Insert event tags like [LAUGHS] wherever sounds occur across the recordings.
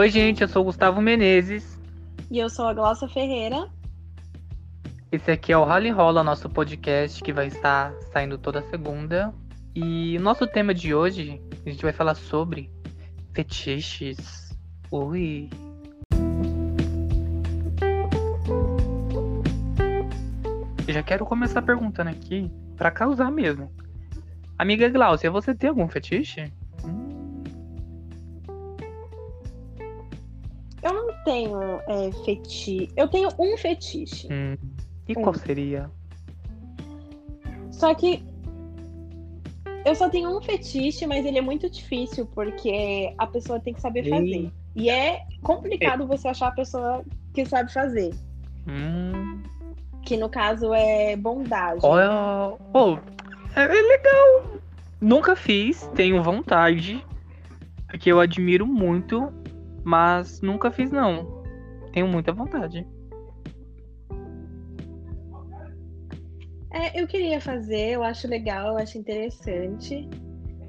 Oi, gente, eu sou o Gustavo Menezes. E eu sou a Glaucia Ferreira. Esse aqui é o Rally Rola, nosso podcast que vai estar saindo toda segunda. E o nosso tema de hoje, a gente vai falar sobre fetiches. Ui. Eu já quero começar perguntando aqui, pra causar mesmo. Amiga Glaucia, você tem algum fetiche? Eu não tenho é, fetiche. Eu tenho um fetiche. Hum. E Um. qual seria? Só que eu só tenho um fetiche, mas ele é muito difícil porque a pessoa tem que saber fazer. E é complicado você achar a pessoa que sabe fazer. Hum. Que no caso é bondagem. Olha. Oh, é, é legal. Nunca fiz, tenho vontade. Porque eu admiro muito, mas nunca fiz não. Tenho muita vontade. É, eu queria fazer, eu acho legal, eu acho interessante.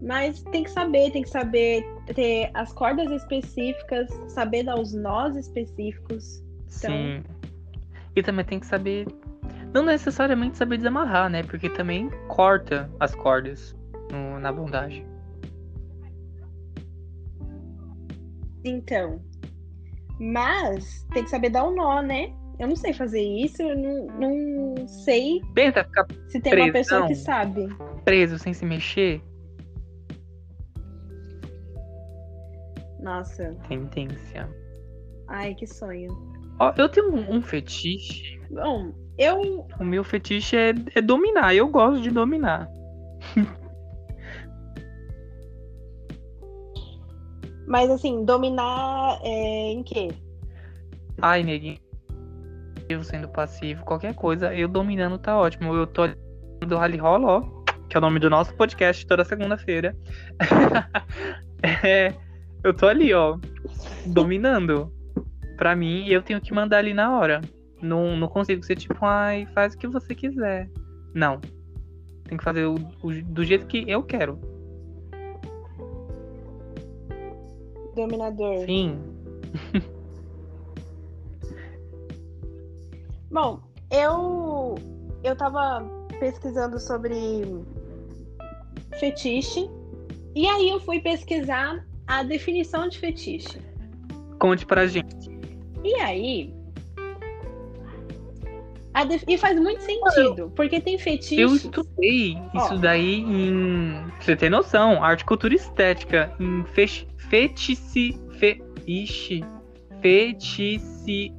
Mas tem que saber, tem que saber ter as cordas específicas, saber dar os nós específicos. Então- Sim. E também tem que saber. Não necessariamente saber desamarrar, né? Porque também corta as cordas no- na bondagem. Então. Mas tem que saber dar o nó, né? Eu não sei fazer isso, eu não, não sei Pensa ficar se tem uma Preso, pessoa que sabe. preso sem se mexer. Nossa, Tendência. ai, que sonho. Ó, eu tenho um, um fetiche. Bom, eu. O meu fetiche é, é dominar. Eu gosto de dominar. [LAUGHS] Mas assim, dominar é, em quê? Ai, neguinho. Sendo passivo, qualquer coisa, eu dominando tá ótimo. Eu tô do Rally Roll, ó, que é o nome do nosso podcast toda segunda-feira. [LAUGHS] É, eu tô ali, ó, dominando. Pra mim, eu tenho que mandar ali na hora. Não, não consigo ser tipo, ai, faz o que você quiser. Não. Tem que fazer o- o- do jeito que eu quero. Dominador. Sim. [LAUGHS] Bom, eu eu tava pesquisando sobre fetiche e aí eu fui pesquisar a definição de fetiche. Conte pra gente. E aí def- e faz muito sentido, porque tem fetiche. Eu estudei isso daí em. pra Você tem noção? Arte, cultura estética. Em fech... fetici. Fe... Ixi. Fetici.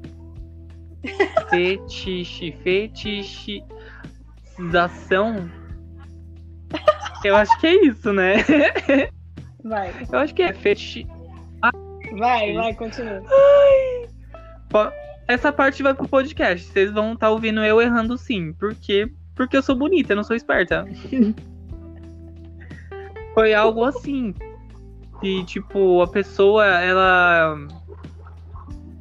Fetiche. Fetichização. Eu acho que é isso, né? Vai, Eu acho que é fetiche. vai, vai, continua. Po- Essa parte vai pro podcast. Vocês vão estar ouvindo eu errando sim. Por quê? Porque eu sou bonita, eu não sou esperta. Foi algo assim. E, tipo, a pessoa, ela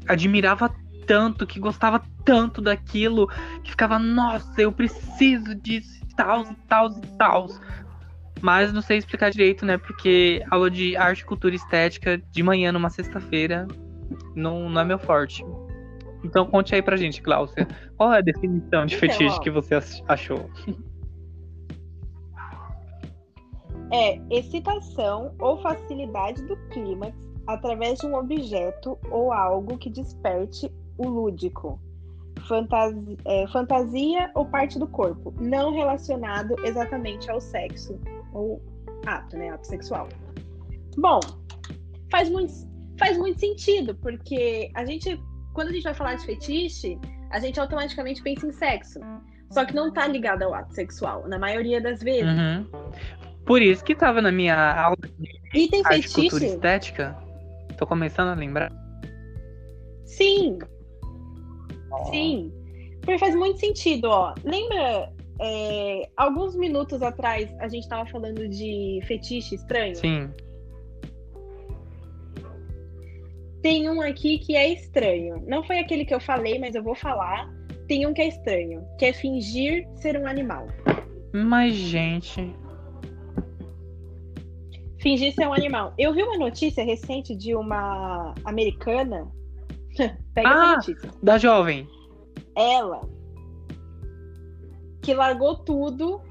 admirava tanto, que gostava tanto daquilo, que ficava, nossa, eu preciso disso, e tal, e tal, e tal. Mas não sei explicar direito, né? Porque aula de arte, cultura e estética de manhã numa sexta-feira não, não é meu forte. Então conte aí pra gente, Glaucia. Qual é a definição de Então, fetiche ó. que você ach- achou? É excitação ou facilidade do clímax através de um objeto ou algo que desperte o lúdico. Fantasi- é, fantasia ou parte do corpo, não relacionado exatamente ao sexo ou ato, né? Ato sexual. Bom, faz muito, faz muito sentido, porque a gente, quando a gente vai falar de fetiche, a gente automaticamente pensa em sexo. Só que não tá ligado ao ato sexual, na maioria das vezes. Uhum. Por isso que tava na minha aula E tem de arte, cultura estética. Tô começando a lembrar. Sim. Sim. Porque faz muito sentido, ó. Lembra, é, alguns minutos atrás a gente tava falando de fetiche estranho? Sim. Tem um aqui que é estranho. Não foi aquele que eu falei, mas eu vou falar. Tem um que é estranho, que é fingir ser um animal. Mas, gente. Fingir ser um animal. Eu vi uma notícia recente de uma americana. [LAUGHS] Pega Ah! essa notícia. Da jovem. Ela que largou tudo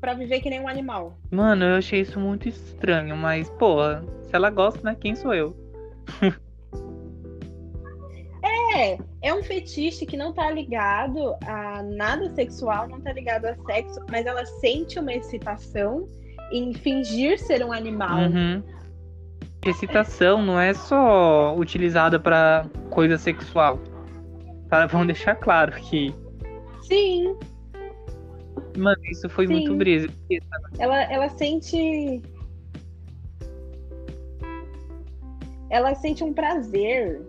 pra viver que nem um animal. Mano, eu achei isso muito estranho, mas, porra, se ela gosta, né? Quem sou eu? [LAUGHS] É, é um fetiche que não tá ligado a nada sexual, não tá ligado a sexo, mas ela sente uma excitação em fingir ser um animal. Uhum. Excitação não é só utilizada pra coisa sexual. Tá, vamos deixar claro que, Sim, mano, isso foi Sim. muito brisa. ela, ela sente. Ela sente um prazer.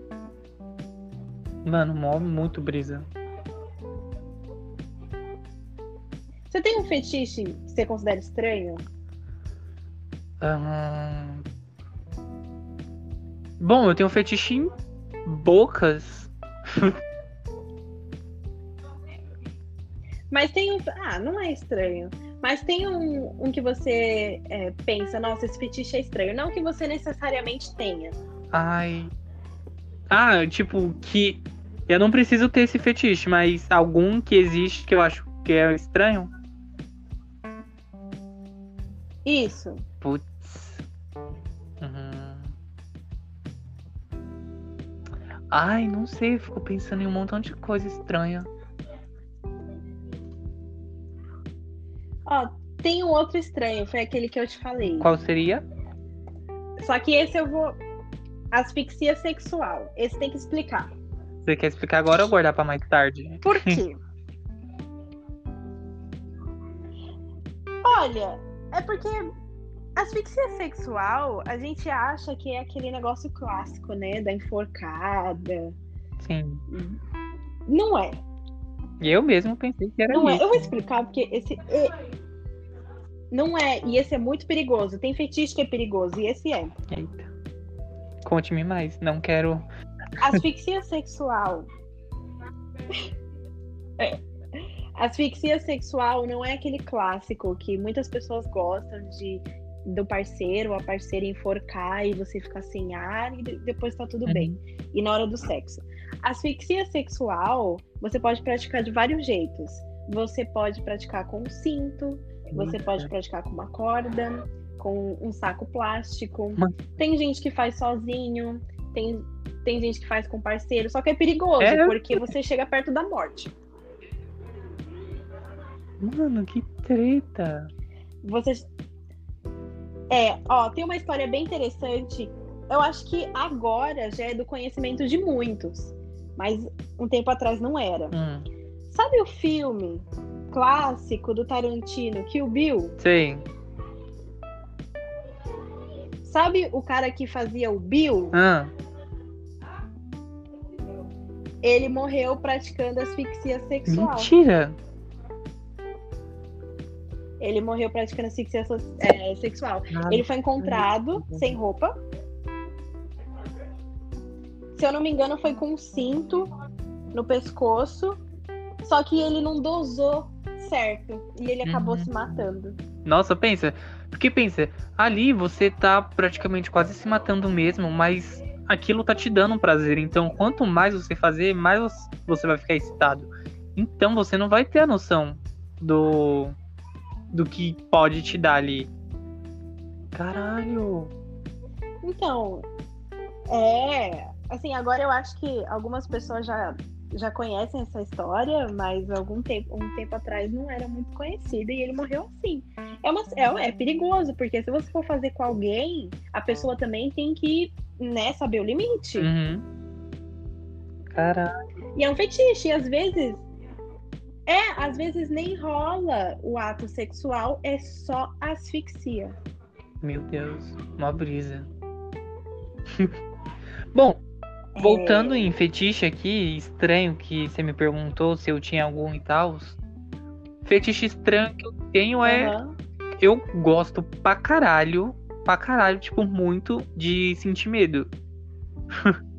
Mano, muito brisa. Você tem um fetiche que você considera estranho? Ahn. Bom, eu tenho um fetiche em bocas. [LAUGHS] Mas tem um. Ah, não é estranho. Mas tem um, um que você é, pensa, nossa, esse fetiche é estranho. Não que você necessariamente tenha. Ai. Ah, tipo, que eu não preciso ter esse fetiche, mas algum que existe que eu acho que é estranho. Isso. Putz. Uhum. Ai, não sei, fico pensando em um montão de coisa estranha. Ó, tem um outro estranho, foi aquele que eu te falei. Qual seria? Só que esse eu vou. Asfixia sexual. Esse tem que explicar. Você quer explicar agora ou guardar pra mais tarde? Por quê? [LAUGHS] Olha, é porque asfixia sexual, a gente acha que é aquele negócio clássico, né? Da enforcada. Sim. Não é. Eu mesmo pensei que era Não é. isso. Eu vou explicar porque esse. é- Não é. E esse é muito perigoso. Tem fetiche que é perigoso. E esse é. Eita. Conte-me mais. Não quero. Asfixia sexual. É. Asfixia sexual não é aquele clássico que muitas pessoas gostam de do parceiro ou a parceira enforcar e você ficar sem ar e de- depois tá tudo Uhum. bem. E na hora do sexo. Asfixia sexual você pode praticar de vários jeitos. Você pode praticar com um cinto, você pode praticar com uma corda, com um saco plástico. Tem gente que faz sozinho, tem, tem gente que faz com parceiro, só que é perigoso, É. porque você chega perto da morte. Mano, que treta. Você. É, ó, tem uma história bem interessante. Eu acho que agora já é do conhecimento de muitos, mas um tempo atrás não era. Hum, Sabe o filme clássico do Tarantino, Kill Bill? sei. Sabe o cara que fazia o Bill? Ah, Ele morreu praticando asfixia sexual. mentira. Ele morreu praticando asfixia é, sexual. Ele foi encontrado sem roupa. Se eu não me engano, foi com um cinto no pescoço. Só que ele não dosou certo. E ele acabou Uhum. se matando. Nossa, pensa. Porque pensa, ali você tá praticamente quase se matando mesmo, mas aquilo tá te dando um prazer. Então, quanto mais você fazer, mais você vai ficar excitado. Então, você não vai ter a noção do do que pode te dar ali. Caralho. Então, é. Assim, agora eu acho que algumas pessoas já, já conhecem essa história, mas algum tempo, um tempo atrás não era muito conhecida e ele morreu assim. É, uma, é, é perigoso, porque se você for fazer com alguém, a pessoa também tem que né, saber o limite. Uhum. Caralho. E é um fetiche, e às vezes. É, às vezes nem rola o ato sexual, é só asfixia. Meu Deus. Uma brisa. [LAUGHS] Bom, voltando É. em fetiche aqui, estranho que você me perguntou se eu tinha algum e tal. Fetiche estranho que eu tenho é. Aham. Eu gosto pra caralho, pra caralho, tipo, muito de sentir medo. [LAUGHS]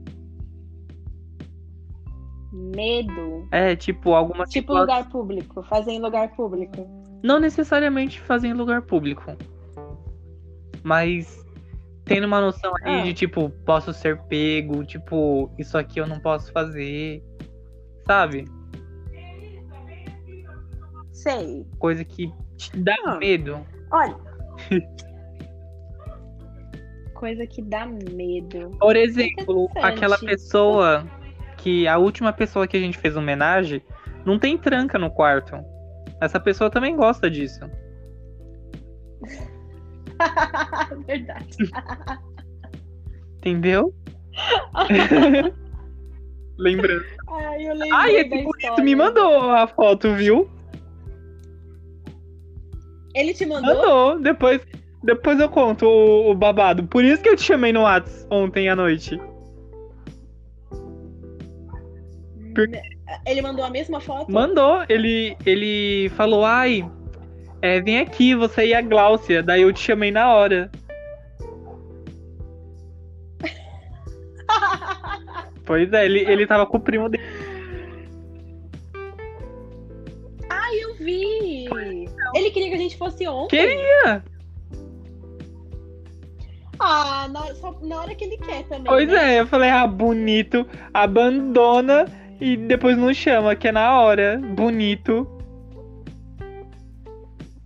Medo. É, tipo, algumas Tipo situa- lugar público, fazer em lugar público. Não necessariamente fazer em lugar público. mas tendo uma noção aí Ah. de tipo, posso ser pego, tipo, isso aqui eu não posso fazer, sabe? Sei. Coisa que te dá Ah. medo. Olha. [LAUGHS] Coisa que dá medo. Por exemplo, aquela pessoa que a última pessoa que a gente fez homenagem não tem tranca no quarto. Essa pessoa também gosta disso. [LAUGHS] Verdade. Entendeu? [LAUGHS] Lembrando. Ai, eu lembrei Ai, esse bonito história. me mandou a foto, viu? Ele te mandou? Mandou. Depois, depois eu conto o, o babado. Por isso que eu te chamei no Whats ontem à noite. Por- Ele mandou a mesma foto? Mandou. Ele, ele falou, ai, é, vem aqui, você e a Gláucia. Daí eu te chamei na hora. [LAUGHS] Pois é, ele, ele tava com o primo dele. Ai, eu vi! Ele queria que a gente fosse ontem. Queria. Ah, na, só na hora que ele quer também. Pois né? é, eu falei, ah, bonito, abandona e depois não chama, que é na hora. Bonito.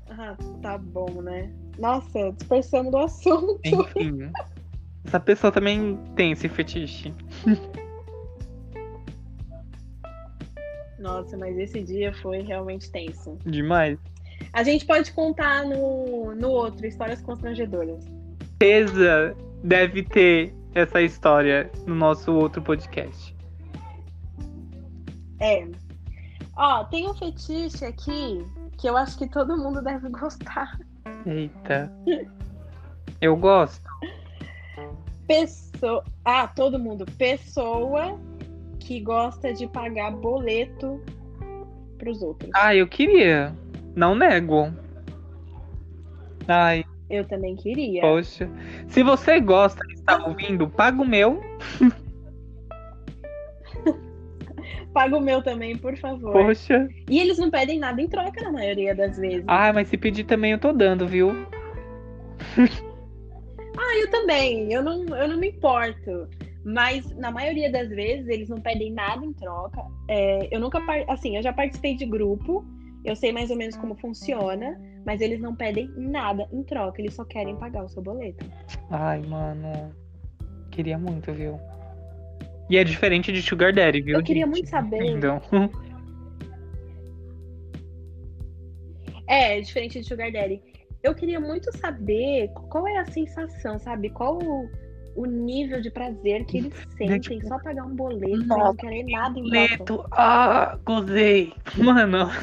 Ah, tá bom, né? Nossa, dispersamos do assunto. Enfim. [LAUGHS] Essa pessoa também tem esse fetiche. Nossa, mas esse dia foi realmente tenso. Demais. A gente pode contar no, no outro, histórias constrangedoras. certeza deve ter essa história no nosso outro podcast. É. Ó, tem um fetiche aqui que eu acho que todo mundo deve [LAUGHS] gostar. Eita. Eu gosto. Pessoa. Ah, todo mundo. Pessoa que gosta de pagar boleto pros outros. Ah, eu queria. Não nego. Ai, Eu também queria. poxa. Se você gosta e está ouvindo, paga o meu. [LAUGHS] Paga o meu também, por favor. Poxa. E eles não pedem nada em troca na maioria das vezes. Ah, mas se pedir também eu tô dando, viu? [LAUGHS] Ah, eu também. Eu não, eu não me importo. Mas na maioria das vezes eles não pedem nada em troca. É, eu nunca, assim, eu já participei de grupo. Eu sei mais ou menos como funciona, mas eles não pedem nada em troca. Eles só querem pagar o seu boleto. Ai, mano. Queria muito, viu? E é diferente de Sugar Daddy, viu? Eu queria gente? muito saber. Então, [LAUGHS] É, diferente de Sugar Daddy. Eu queria muito saber qual é a sensação, sabe? Qual o, o nível de prazer que eles sentem tipo, só pagar um boleto nossa, não querer nada em boleto. Ah, gozei. Mano. [LAUGHS]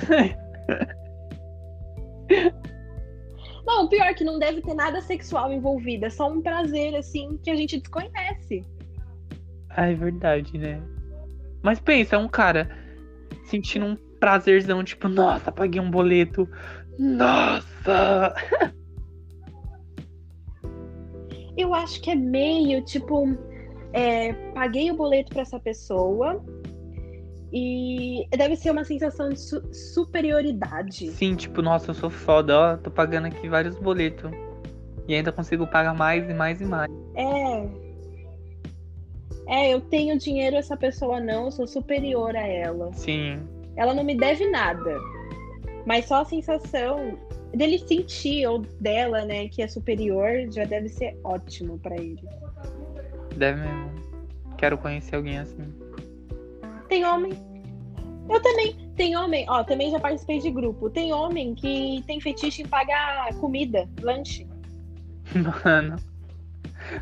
Não, o pior é que não deve ter nada sexual envolvido. É só um prazer, assim, que a gente desconhece. Ah, é verdade, né? Mas pensa, é um cara sentindo um prazerzão, tipo, nossa, paguei um boleto. Nossa! [LAUGHS] Eu acho que é meio, tipo, é, paguei o boleto pra essa pessoa e deve ser uma sensação de su- superioridade. Sim, tipo, nossa, eu sou foda, ó, tô pagando aqui vários boletos. E ainda consigo pagar mais e mais e mais. É. É, eu tenho dinheiro, essa pessoa não, eu sou superior a ela. Sim. Ela não me deve nada. Mas só a sensação dele sentir, ou dela, né, que é superior, já deve ser ótimo pra ele. Deve mesmo. Quero conhecer alguém assim. Tem homem. Eu também. Tem homem, ó, também já participei de grupo. Tem homem que tem fetiche em pagar comida, lanche. [LAUGHS] Mano.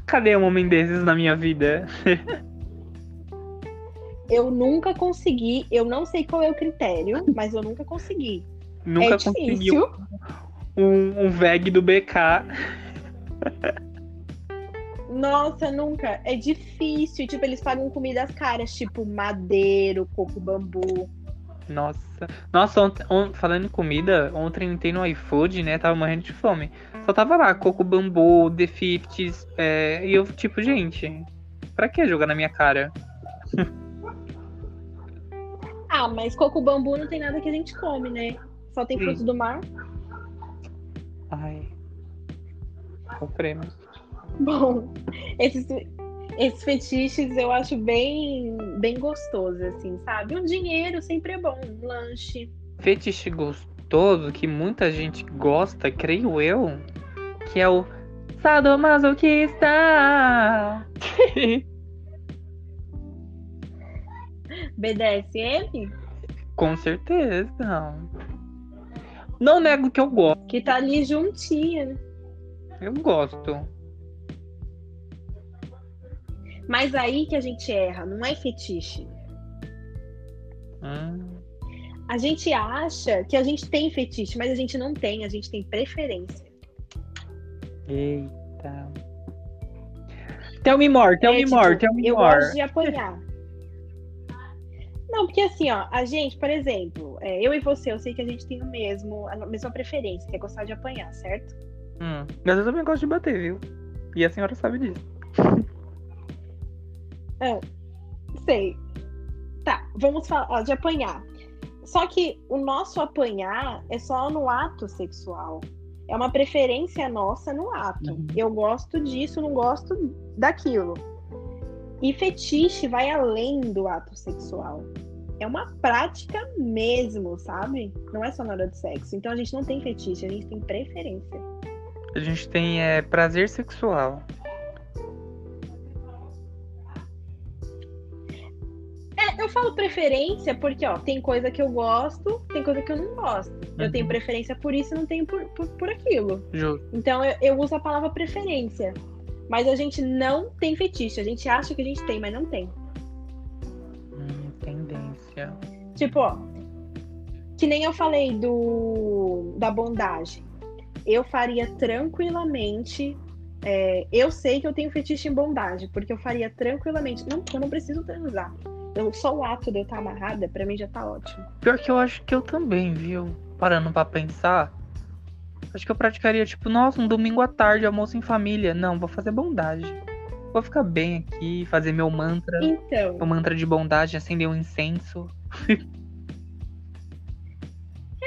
Cadê um homem desses na minha vida? [LAUGHS] Eu nunca consegui, eu não sei qual é o critério, mas eu nunca consegui. Nunca é conseguiu difícil. um, um VEG do BK. Nossa, nunca. É difícil. Tipo, eles pagam comidas caras, tipo madeiro, coco bambu. Nossa. Nossa, ont- on- falando em comida, ontem eu entrei no iFood, né? Tava morrendo de fome. Só tava lá, coco bambu, The Fifties. É, e eu, tipo, gente, pra que jogar na minha cara? [LAUGHS] Ah, mas coco bambu não tem nada que a gente come, né? Só tem Sim. frutos do mar. Ai. Sofremos. Bom, esses, esses fetiches eu acho bem, bem gostoso, assim, sabe? Um dinheiro sempre é bom, um lanche. Fetiche gostoso que muita gente gosta, creio eu, que é o sadomasoquista. [LAUGHS] BDSM? Com certeza. Não nego que eu gosto. Que tá ali juntinha, né? Eu gosto. Mas aí que a gente erra, não é fetiche. Hum, A gente acha que a gente tem fetiche, mas a gente não tem, a gente tem preferência. Eita. Tell me more, tell É, me tipo, more, tell me eu more. gosto de apanhar. Não, porque assim, ó, a gente, por exemplo, é, eu e você, eu sei que a gente tem o mesmo, a mesma preferência, que é gostar de apanhar, certo? Hum, Mas eu também gosto de bater, viu? E a senhora sabe disso. [LAUGHS] Sei. Tá, vamos falar ó, de apanhar. Só que o nosso apanhar é só no ato sexual. É uma preferência nossa no ato. Uhum. Eu gosto disso, não gosto daquilo. E fetiche vai além do ato sexual. É uma prática mesmo, sabe? Não é só na hora do sexo. Então a gente não tem fetiche, a gente tem preferência. A gente tem é, prazer sexual. Eu falo preferência porque, ó, tem coisa que eu gosto, tem coisa que eu não gosto. Eu Uhum. tenho preferência por isso e não tenho por, por, por aquilo. Justo. Então eu, eu uso a palavra preferência. Mas a gente não tem fetiche. A gente acha que a gente tem, mas não tem. Hum, tendência. Tipo, ó, que nem eu falei do da bondagem. Eu faria tranquilamente. é, eu sei que eu tenho fetiche em bondagem, porque eu faria tranquilamente. Não, eu não preciso transar. Eu, só o ato de eu estar amarrada, pra mim já tá ótimo. Pior que eu acho que eu também, viu? Parando pra pensar. Acho que eu praticaria, tipo, nossa, um domingo à tarde, almoço em família. Não, vou fazer bondade. Vou ficar bem aqui, fazer meu mantra. Então, Meu mantra de bondade, acender um incenso. [LAUGHS]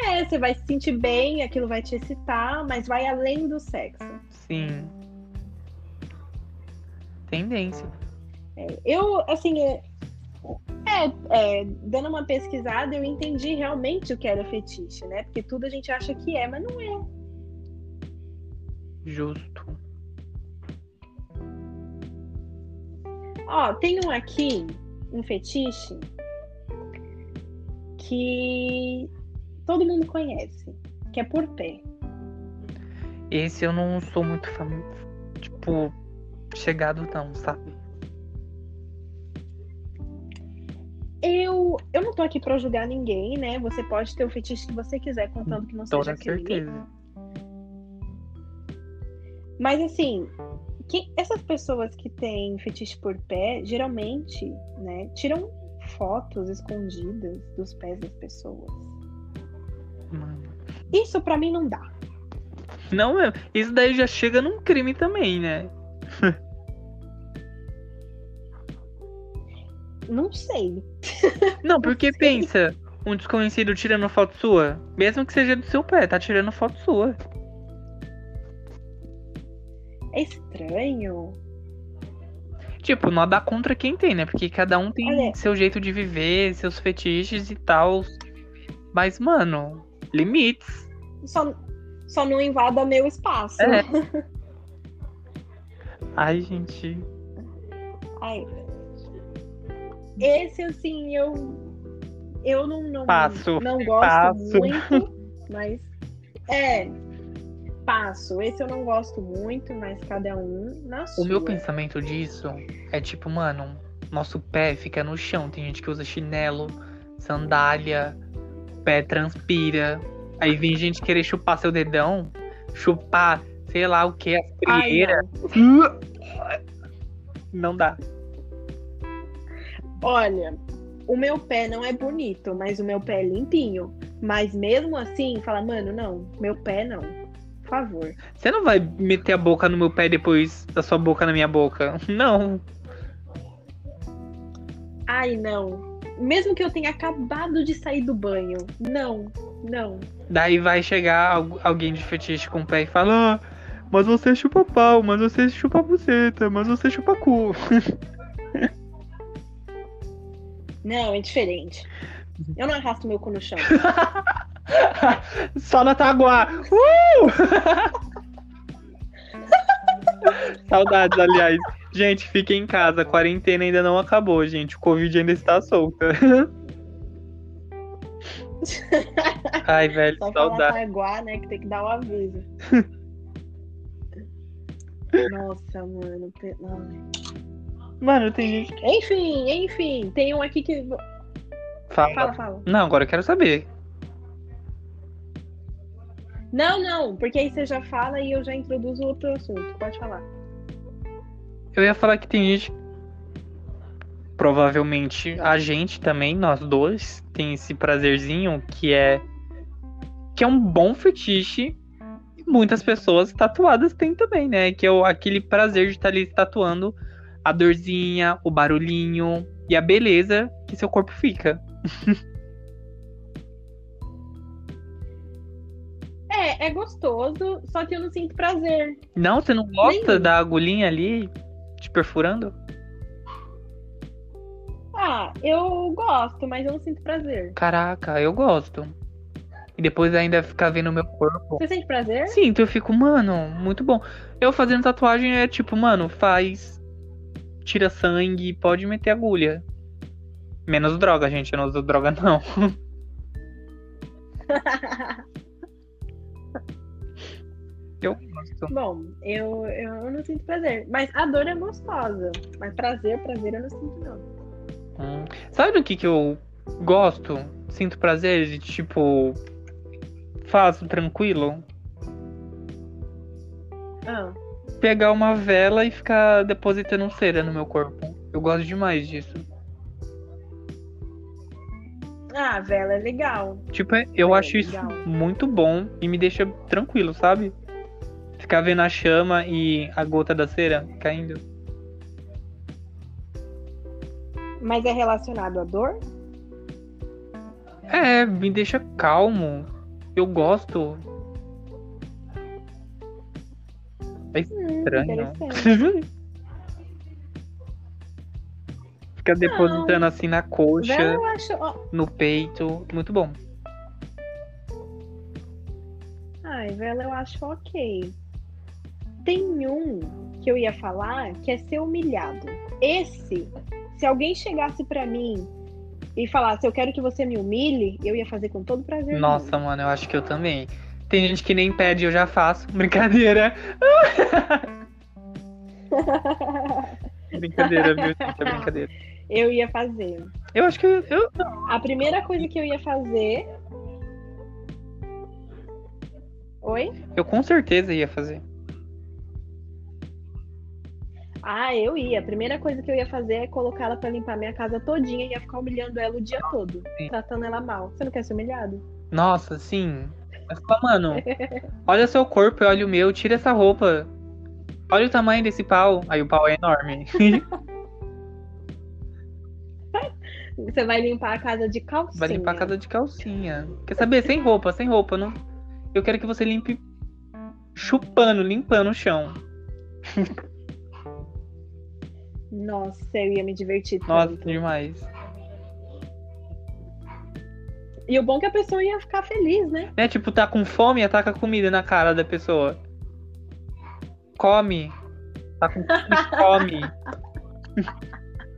é, você vai se sentir bem, aquilo vai te excitar, mas vai além do sexo. Sim. Tendência. Eu, assim, é, é, é, dando uma pesquisada, eu entendi realmente o que era fetiche, né? Porque tudo a gente acha que é, mas não é. Justo. Ó, tem um aqui, um fetiche, que todo mundo conhece, que é por pé. Esse eu não sou muito fam... tipo chegado não, sabe? Eu, eu não tô aqui pra julgar ninguém, né? Você pode ter o fetiche que você quiser, contanto que não seja Toda crime. certeza. Mas assim, que- essas pessoas que têm fetiche por pé, geralmente, né, tiram fotos escondidas dos pés das pessoas. Mano. Isso pra mim não dá. Não, isso daí já chega num crime também, né? [LAUGHS] Não sei. Não, porque sei. pensa, um desconhecido tirando foto sua, mesmo que seja do seu pé, tá tirando foto sua. É estranho. Tipo, não dá contra quem tem, né? Porque cada um tem Olha. seu jeito de viver, seus fetiches e tal. Mas, mano, limites. Só, só não invada meu espaço. É. [LAUGHS] Ai, gente. Ai. Esse, assim, eu. Eu não, não, Passo, não gosto passo. muito, mas. É. Passo. Esse eu não gosto muito, mas cada um na sua. O meu pensamento disso é tipo, mano, nosso pé fica no chão. Tem gente que usa chinelo, sandália, pé transpira. Aí vem gente querer chupar seu dedão, chupar, sei lá o que, as Ai, frieiras. não. Não dá. Olha, o meu pé não é bonito, mas o meu pé é limpinho. Mas mesmo assim, fala, mano, não, meu pé não. Por favor. Você não vai meter a boca no meu pé depois da sua boca na minha boca. [LAUGHS] Não. Ai, não. Mesmo que eu tenha acabado de sair do banho. Não, não. Daí vai chegar al- alguém de fetiche com o pé e fala: "Ah, mas você chupa pau, mas você chupa buceta, mas você chupa cu. [LAUGHS] Não, é diferente. Eu não arrasto meu cu no chão. [LAUGHS] Só na Taguá. Uh! [LAUGHS] Saudades, aliás. Gente, fiquem em casa. A quarentena ainda não acabou, gente. O Covid ainda está solta. [LAUGHS] Ai, velho, Só saudade. Taguá, né? Que tem que dar o aviso. Nossa, mano. ai. Mano, tem gente Enfim, enfim. Tem um aqui que. fala. Fala, fala. Não, agora eu quero saber. Não, não, porque aí você já fala e eu já introduzo outro assunto. Pode falar. Eu ia falar que tem gente. Provavelmente a gente também, nós dois, tem esse prazerzinho que é. Que é um bom fetiche. E muitas pessoas tatuadas têm também, né? Que é o- aquele prazer de estar ali se tatuando a dorzinha, o barulhinho e a beleza que seu corpo fica. [LAUGHS] É, é gostoso, só que eu não sinto prazer. Não, você não gosta Nenhum. da agulhinha ali te perfurando? Ah, eu gosto, mas eu não sinto prazer. Caraca, eu gosto. E depois ainda ficar vendo meu corpo. Você sente prazer? Sinto, eu fico, mano, muito bom. Eu fazendo tatuagem é tipo, mano, faz. Tira sangue, pode meter agulha. Menos droga, gente. Eu não uso droga, não. [LAUGHS] Eu gosto. Bom, eu, eu não sinto prazer. Mas a dor é gostosa. Mas prazer, prazer eu não sinto, não. Hum. Sabe do que que eu gosto? Sinto prazer de, tipo. Faço tranquilo? Ah, Pegar uma vela e ficar depositando cera no meu corpo. Eu gosto demais disso. ah vela é legal. Tipo, é- eu É, acho isso legal. muito bom e me deixa tranquilo, sabe? Ficar vendo a chama e a gota da cera caindo. Mas é relacionado à dor? É, me deixa calmo. Eu gosto. É Hum, estranho. interessante. [LAUGHS] Fica depositando assim na coxa, acho. no peito. Muito bom. Ai, vela eu acho ok. Tem um que eu ia falar que é ser humilhado. Esse, se alguém chegasse pra mim e falasse, eu quero que você me humilhe, eu ia fazer com todo prazer. Nossa, mano, eu acho que eu também. Tem gente que nem pede, eu já faço. [LAUGHS] Brincadeira. [LAUGHS] Brincadeira, viu? É brincadeira. eu ia fazer. Eu acho que eu, eu- A primeira coisa que eu ia fazer. Oi? eu com certeza ia fazer. Ah, eu ia. A primeira coisa que eu ia fazer é colocar ela pra limpar minha casa todinha e ia ficar humilhando ela o dia todo, Sim. tratando ela mal. Você não quer ser humilhado? Nossa, sim. Fala, mano, olha seu corpo e olha o meu, tira essa roupa. Olha o tamanho desse pau. Aí o pau é enorme. [LAUGHS] Você vai limpar a casa de calcinha. Vai limpar a casa de calcinha. Quer saber? Sem roupa, sem roupa. Não... Eu quero que você limpe chupando, limpando o chão. Nossa, eu ia me divertir Nossa, tanto. demais. E o bom é que a pessoa ia ficar feliz, né? É tipo, tá com fome, ataca comida na cara da pessoa. Come. Tá com fome, [LAUGHS]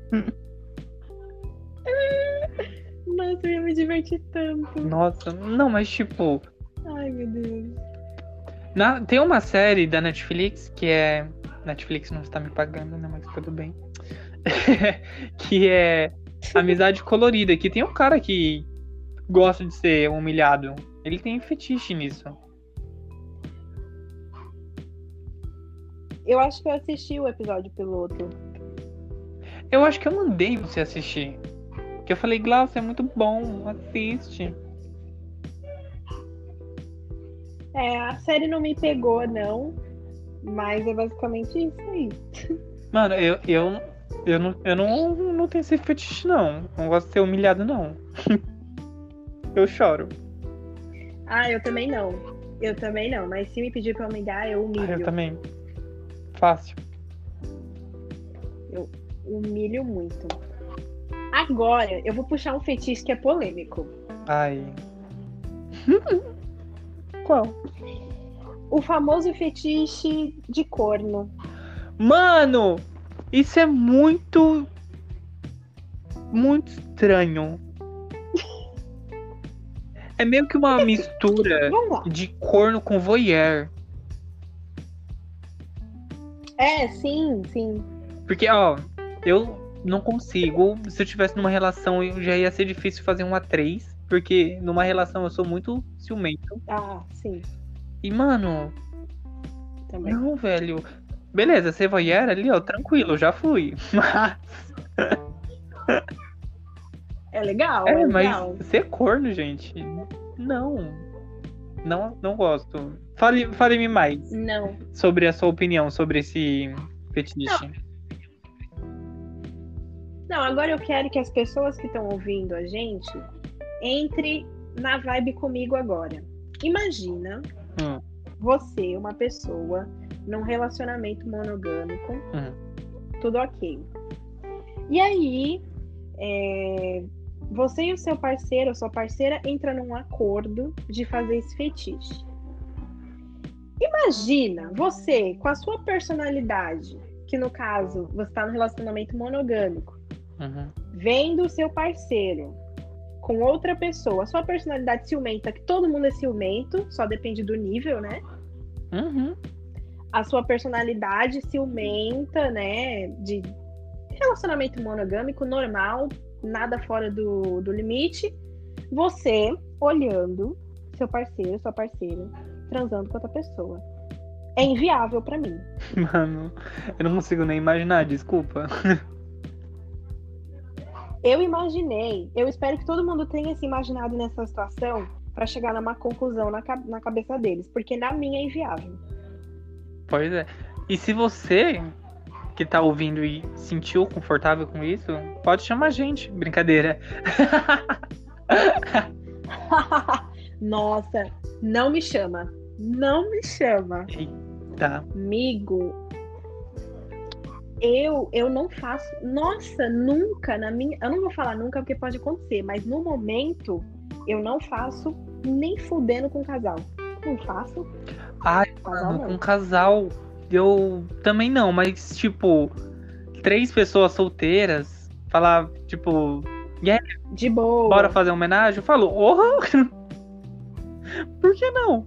come. [LAUGHS] Nossa, eu ia me divertir tanto. Nossa, não, mas tipo, Ai, meu Deus. na- tem uma série da Netflix que é. Netflix não está me pagando, né? Mas tudo bem. [LAUGHS] que é Amizade Colorida, que tem um cara que gosta de ser humilhado. Ele tem fetiche nisso. Eu acho que eu assisti o episódio piloto. Eu acho que eu mandei você assistir. Que eu falei, Glaucio, é muito bom, assiste. É, a série não me pegou, não. Mas é basicamente isso aí. Mano, eu, eu, eu, não, eu não, não tenho esse fetiche, não. Não gosto de ser humilhado, não. [LAUGHS] eu choro. Ah, eu também não. Eu também não, mas se me pedir pra humilhar, eu humilho. Ah, eu também. Fácil. Eu humilho muito. Agora, eu vou puxar um fetiche que é polêmico. Ai. [LAUGHS] Qual? O famoso fetiche de corno. Mano, isso é muito. Muito estranho. É meio que uma mistura de corno com voyeur. É, sim, sim. Porque, ó, eu não consigo. Se eu tivesse numa relação, eu já ia ser difícil fazer um A3. Porque numa relação eu sou muito ciumento. Ah, sim, E, mano, também. não, velho. Beleza, ser voyeur ali, ó, tranquilo, já fui. [LAUGHS] Mas, É legal, é, é, legal. mas ser corno, gente, não. Não, não gosto. Fale, fale-me mais Não. sobre a sua opinião sobre esse fetiche. Não, agora eu quero que as pessoas que estão ouvindo a gente entre na vibe comigo agora. Imagina Hum. você, uma pessoa, num relacionamento monogâmico, Hum. tudo ok. E aí, é, você e o seu parceiro ou sua parceira entram num acordo de fazer esse fetiche. Imagina você com a sua personalidade, que no caso você está no relacionamento monogâmico, Uhum. vendo o seu parceiro com outra pessoa, a sua personalidade ciumenta, que todo mundo é ciumento, só depende do nível, né? Uhum. A sua personalidade ciumenta, né? De relacionamento monogâmico normal, nada fora do, do limite. Você olhando seu parceiro, sua parceira, transando com outra pessoa. É inviável pra mim. Mano, eu não consigo nem imaginar, desculpa. Eu imaginei, eu espero que todo mundo tenha se imaginado nessa situação pra chegar numa conclusão na, na cabeça deles, porque na minha é inviável. Pois é. E se você que tá ouvindo e sentiu confortável com isso, pode chamar a gente. Brincadeira. [LAUGHS] Nossa, não me chama. Não me chama. Tá. Amigo, eu eu não faço. Nossa, nunca na minha. Eu não vou falar nunca porque pode acontecer, mas no momento eu não faço nem fudendo com casal. Não faço. Ai, Casal mano, não. com casal, eu também não, mas tipo, três pessoas solteiras, falar, tipo, De boa. bora fazer uma homenagem? Eu falo, oh! [LAUGHS] Por que não?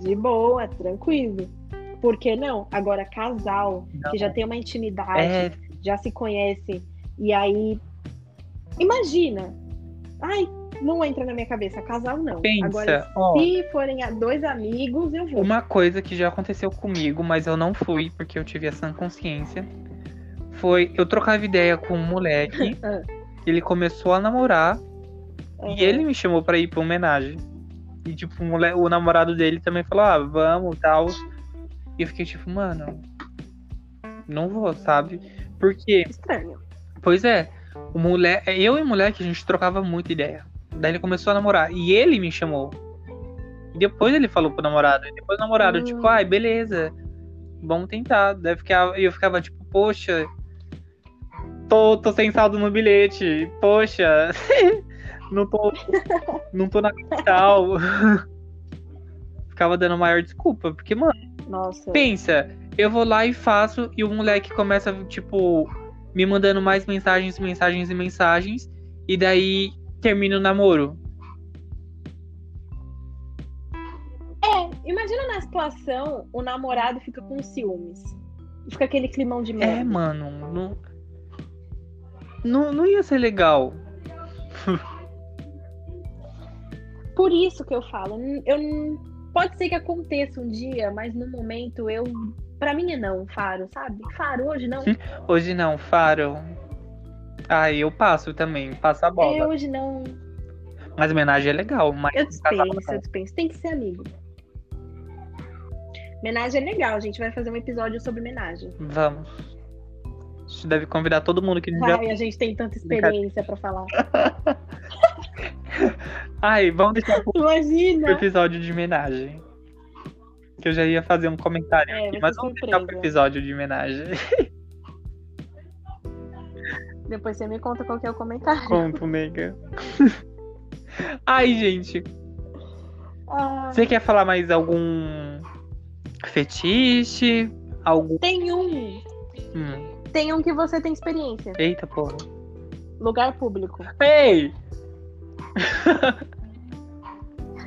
De boa, tranquilo. Por que não? Agora, casal, Não. que já tem uma intimidade, É, já se conhece, e aí. Imagina! Ai, não entra na minha cabeça, casal não. pensa, Agora, ó, se forem dois amigos, eu vou. uma coisa que já aconteceu comigo, mas eu não fui porque eu tive essa consciência, foi eu trocava ideia com um moleque, [LAUGHS] Ah. ele começou a namorar Uhum. e ele me chamou pra ir pra homenagem. E tipo, o, o namorado dele também falou, ah, vamos, tal. E eu fiquei tipo, mano, não vou, sabe? Porque Estranho. Pois é, o mulher, eu e o moleque a gente trocava muita ideia. Daí ele começou a namorar e ele me chamou. E depois ele falou pro namorado, e depois o namorado Hum. tipo, ai, beleza. Vamos tentar. Daí ficar, e eu ficava tipo, poxa, tô, tô sem saldo no bilhete. Poxa, [LAUGHS] não tô não tô na capital. [LAUGHS] ficava dando maior desculpa, porque mano, Nossa. Pensa, eu vou lá e faço e o moleque começa, tipo, me mandando mais mensagens, mensagens e mensagens. E daí termina o namoro. É, imagina na situação, o namorado fica com ciúmes. Fica aquele climão de merda. É, mano, não, não, não ia ser legal. [LAUGHS] Por isso que eu falo, eu pode ser que aconteça um dia, mas no momento eu, Pra mim é não, Faro, sabe? Faro hoje não. Hoje não, Faro. Ai, eu passo também, passo a bola. hoje não. Mas homenagem é legal, mas Eu dispenso, eu dispenso. Tem que ser amigo. Homenagem é legal, a gente vai fazer um episódio sobre homenagem. Vamos. A gente deve convidar todo mundo que a gente já. Ai, a gente tem tanta experiência pra falar. [LAUGHS] Ai, vamos deixar Imagina! episódio de homenagem. Que eu já ia fazer um comentário É, aqui, mas vamos deixar pro surpresa. episódio de homenagem. [LAUGHS] Depois você me conta qual que é o comentário. Conto, nega. [LAUGHS] Ai, gente. Ah, Você quer falar mais algum fetiche? Algum. tem um. Hum. Tem um que você tem experiência. Eita porra. Lugar público. Ei! [LAUGHS]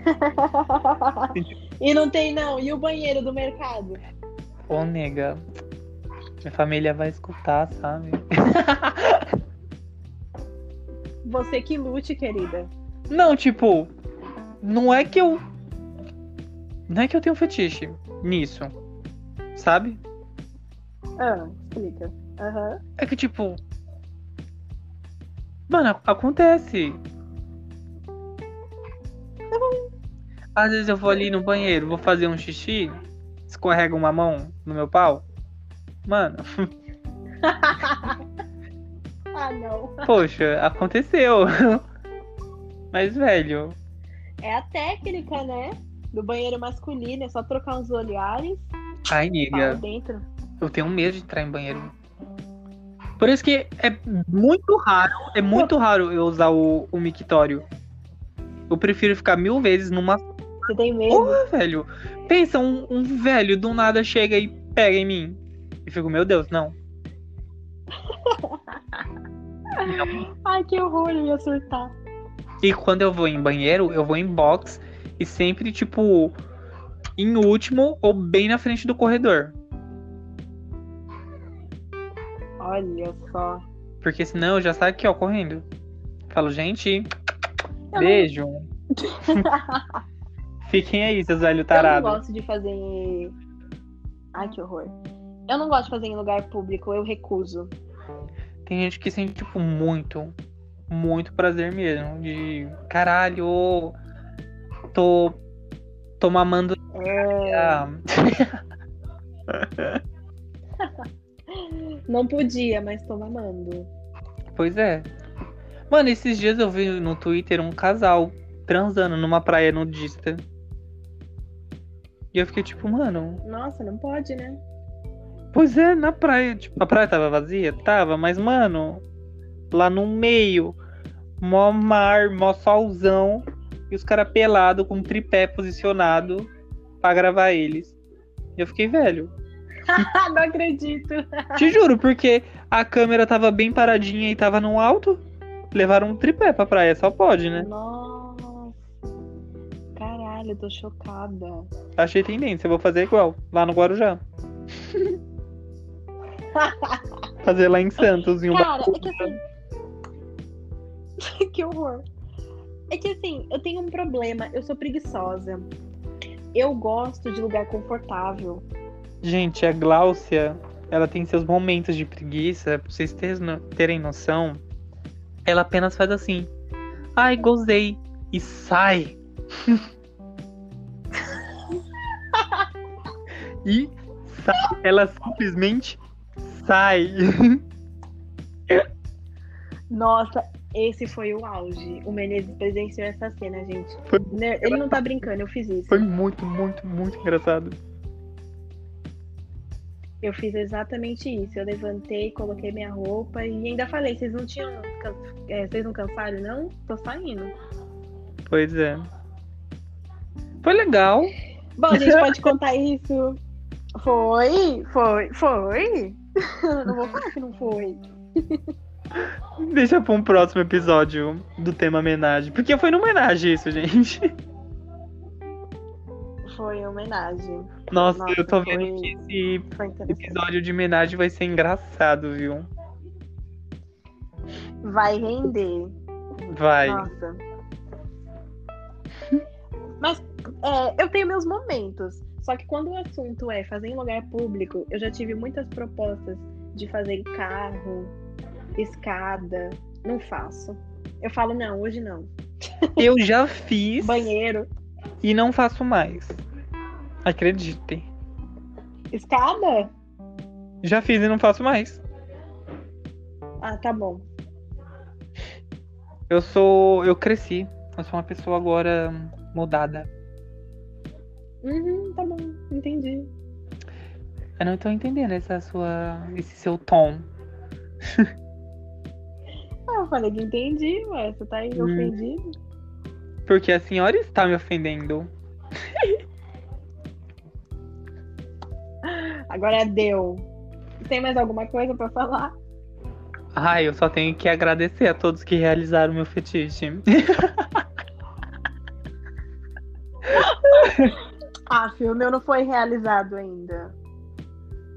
[LAUGHS] e não tem, não. E o banheiro do mercado? Ô, nega. Minha família vai escutar, sabe? [LAUGHS] Você que lute, querida. Não, tipo. Não é que eu. Não é que eu tenho fetiche nisso. Sabe? Ah, explica. Aham. É que, tipo. Mano, acontece. Às vezes eu vou ali no banheiro, vou fazer um xixi, escorrega uma mão no meu pau. Mano, [LAUGHS] ah, não. poxa, aconteceu. Mas, velho, É a técnica, né? Do banheiro masculino. É só trocar uns olhares. ai, nega, dentro. eu tenho medo de entrar em banheiro. Por isso que é muito raro, é muito raro eu usar o, o mictório. Eu prefiro ficar mil vezes numa Você tem medo? Porra, velho. Pensa, um, um velho do nada chega e pega em mim. Fico, meu Deus, não. [LAUGHS] Ai, que horror, eu ia surtar. E quando eu vou em banheiro, eu vou em box e sempre, tipo, em último ou bem na frente do corredor. Olha só. Porque senão eu já saio aqui, ó, correndo. Falo, gente, Eu beijo. [LAUGHS] Fiquem aí, seus velhos Eu não tarados. gosto de fazer. Ai, que horror. Eu não gosto de fazer em lugar público, eu recuso. Tem gente que sente, tipo, muito, muito prazer mesmo. De caralho, tô. tô mamando. É, Ah, [LAUGHS] não podia, mas tô mamando. Pois é. Mano, esses dias eu vi no Twitter um casal transando numa praia nudista. E eu fiquei tipo, mano, Nossa, não pode, né? Pois é, na praia. Tipo, a praia tava vazia? Tava, mas, mano, lá no meio, mó mar, mó solzão, e os caras pelados com um tripé posicionado pra gravar eles. E eu fiquei velho. [LAUGHS] não acredito. Te juro, porque a câmera tava bem paradinha e tava no alto. Levaram um tripé pra praia, só pode, né? Nossa. Caralho, eu tô chocada. Achei tendência, eu vou fazer igual, lá no Guarujá. [LAUGHS] Fazer lá em Santos, em um Cara, é que assim. [LAUGHS] que horror. É que assim, eu tenho um problema, eu sou preguiçosa. Eu gosto de lugar confortável. Gente, a Gláucia, ela tem seus momentos de preguiça, pra vocês terem noção. Ela apenas faz assim. Ai, gozei. E sai. [LAUGHS] e sai. Ela simplesmente sai. Nossa, esse foi o auge. O Menezes presenciou essa cena, gente. Foi- Ne- Ele não tá brincando, eu fiz isso. Foi muito, muito, muito engraçado. Eu fiz exatamente isso. Eu levantei, coloquei minha roupa e ainda falei, vocês não tinham. é, vocês não cansaram, não? Tô saindo. Pois é. Foi legal. Bom, a gente pode contar isso. Foi, foi, foi. [LAUGHS] Não vou falar que não foi. [LAUGHS] Deixa pra um próximo episódio do tema homenagem. Porque foi numa homenagem isso, gente. Foi em homenagem. Nossa, Nossa, eu tô foi- vendo que esse episódio de homenagem vai ser engraçado, viu? Vai render. Vai. Nossa. Mas é, eu tenho meus momentos. Só que quando o assunto é fazer em lugar público, eu já tive muitas propostas de fazer em carro, escada. Não faço. Eu falo, não, hoje não. Eu já fiz Banheiro. e não faço mais. Acreditem. Escada? Já fiz e não faço mais. Ah, tá bom. Eu sou. Eu cresci. Eu sou uma pessoa agora mudada. Uhum, tá bom, entendi. Eu não tô entendendo essa sua, esse seu tom. [LAUGHS] Ah, eu falei que entendi, ué. Você tá aí Hum. ofendido? Porque a senhora está me ofendendo. [LAUGHS] Agora deu. Tem mais alguma coisa pra falar? Ai, eu só tenho que agradecer a todos que realizaram meu fetiche. [LAUGHS] Ah, o meu não foi realizado ainda.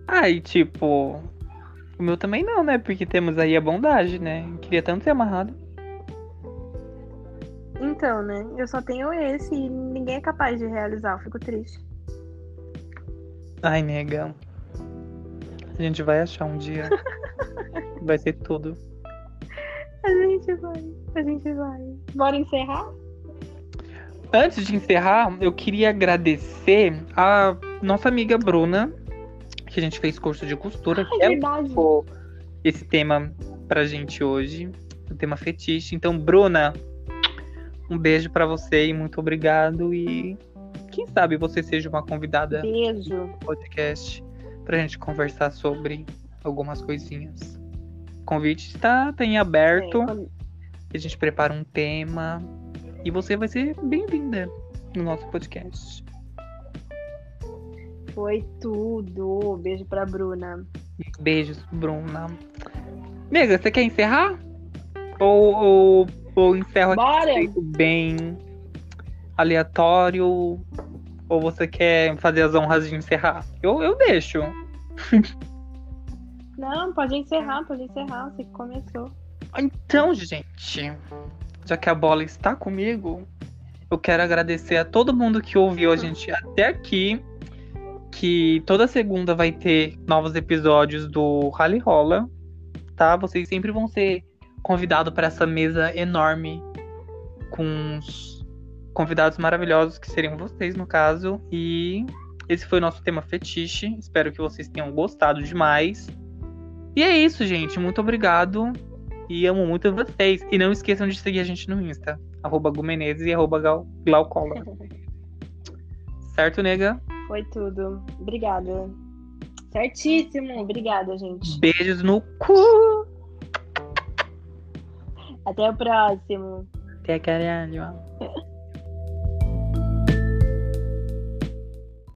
Ai, tipo. O meu também não, né? Porque temos aí a bondade, né? Queria tanto ser amarrado. Então, né? Eu só tenho esse e ninguém é capaz de realizar. Eu fico triste. Ai, nega. A gente vai achar um dia. [LAUGHS] vai ser tudo. A gente vai, a gente vai. Bora encerrar? Antes de encerrar, eu queria agradecer a nossa amiga Bruna, que a gente fez curso de costura. que É ela indicou esse tema pra gente hoje, o tema fetiche. Então, Bruna, um beijo pra você e muito obrigado. E quem sabe você seja uma convidada Beijo. do podcast pra gente conversar sobre algumas coisinhas. O convite está tá em aberto. É, quando- A gente prepara um tema e você vai ser bem-vinda no nosso podcast. Foi tudo. Beijo pra Bruna. Beijos, Bruna. Nega, você quer encerrar? Ou, ou, ou encerro aqui Bora! jeito bem aleatório? Ou você quer fazer as honras de encerrar? Eu, eu deixo. Não, pode encerrar, pode encerrar. Você que começou. Então, gente, já que a bola está comigo, eu quero agradecer a todo mundo que ouviu a gente até aqui. Que toda segunda vai ter novos episódios do Rally Rola, tá? Vocês sempre vão ser convidados para essa mesa enorme com os convidados maravilhosos que seriam vocês, no caso. E esse foi o nosso tema fetiche. Espero que vocês tenham gostado demais. E é isso, gente. Muito obrigado. E amo muito vocês. E não esqueçam de seguir a gente no Insta. Arroba Gumenezes e arroba Glau- Glaucola. [LAUGHS] Certo, nega? Foi tudo. Obrigada. Certíssimo. Obrigada, gente. Beijos no cu. Até o próximo. Até caralho. [LAUGHS]